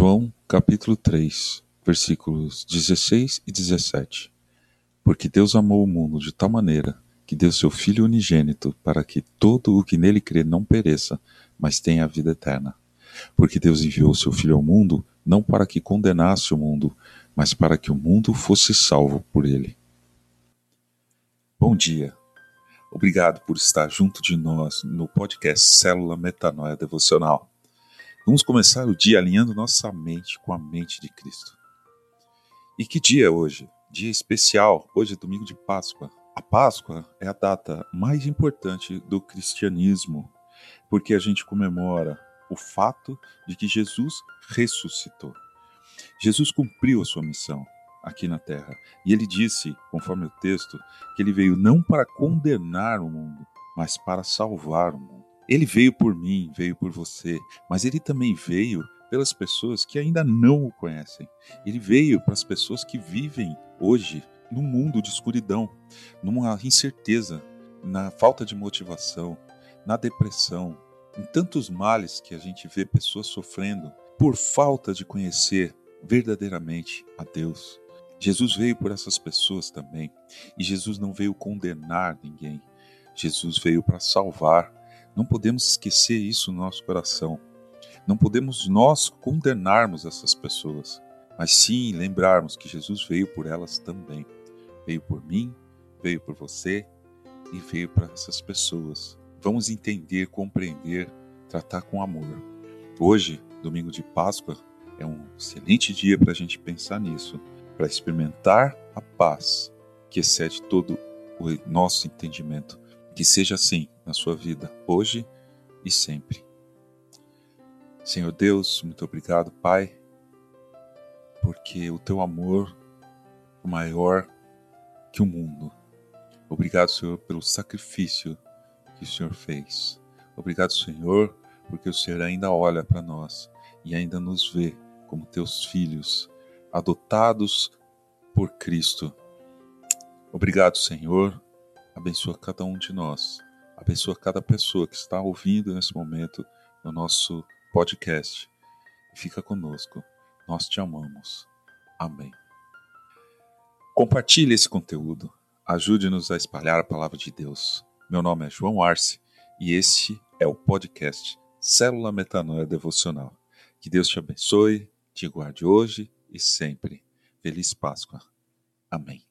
João capítulo 3, versículos 16 e 17. Porque Deus amou o mundo de tal maneira que deu seu Filho unigênito para que todo o que nele crê não pereça, mas tenha a vida eterna. Porque Deus enviou seu Filho ao mundo não para que condenasse o mundo, mas para que o mundo fosse salvo por ele. Bom dia. Obrigado por estar junto de nós no podcast Célula Metanoia Devocional. Vamos começar o dia alinhando nossa mente com a mente de Cristo. E que dia é hoje? Dia especial. Hoje é domingo de Páscoa. A Páscoa é a data mais importante do cristianismo, porque a gente comemora o fato de que Jesus ressuscitou. Jesus cumpriu a sua missão aqui na terra. E ele disse, conforme o texto, que ele veio não para condenar o mundo, mas para salvar o mundo. Ele veio por mim, veio por você, mas ele também veio pelas pessoas que ainda não o conhecem. Ele veio para as pessoas que vivem hoje num mundo de escuridão, numa incerteza, na falta de motivação, na depressão, em tantos males que a gente vê pessoas sofrendo por falta de conhecer verdadeiramente a Deus. Jesus veio por essas pessoas também, e Jesus não veio condenar ninguém. Jesus veio para salvar não podemos esquecer isso no nosso coração. Não podemos nós condenarmos essas pessoas, mas sim lembrarmos que Jesus veio por elas também. Veio por mim, veio por você e veio para essas pessoas. Vamos entender, compreender, tratar com amor. Hoje, domingo de Páscoa, é um excelente dia para a gente pensar nisso, para experimentar a paz que excede todo o nosso entendimento que seja assim na sua vida, hoje e sempre. Senhor Deus, muito obrigado, Pai, porque o teu amor é maior que o mundo. Obrigado, Senhor, pelo sacrifício que o Senhor fez. Obrigado, Senhor, porque o Senhor ainda olha para nós e ainda nos vê como teus filhos, adotados por Cristo. Obrigado, Senhor, abençoa cada um de nós, abençoa cada pessoa que está ouvindo nesse momento no nosso podcast. Fica conosco, nós te amamos. Amém. Compartilhe esse conteúdo, ajude-nos a espalhar a palavra de Deus. Meu nome é João Arce e este é o podcast Célula Metanoia Devocional. Que Deus te abençoe, te guarde hoje e sempre. Feliz Páscoa. Amém.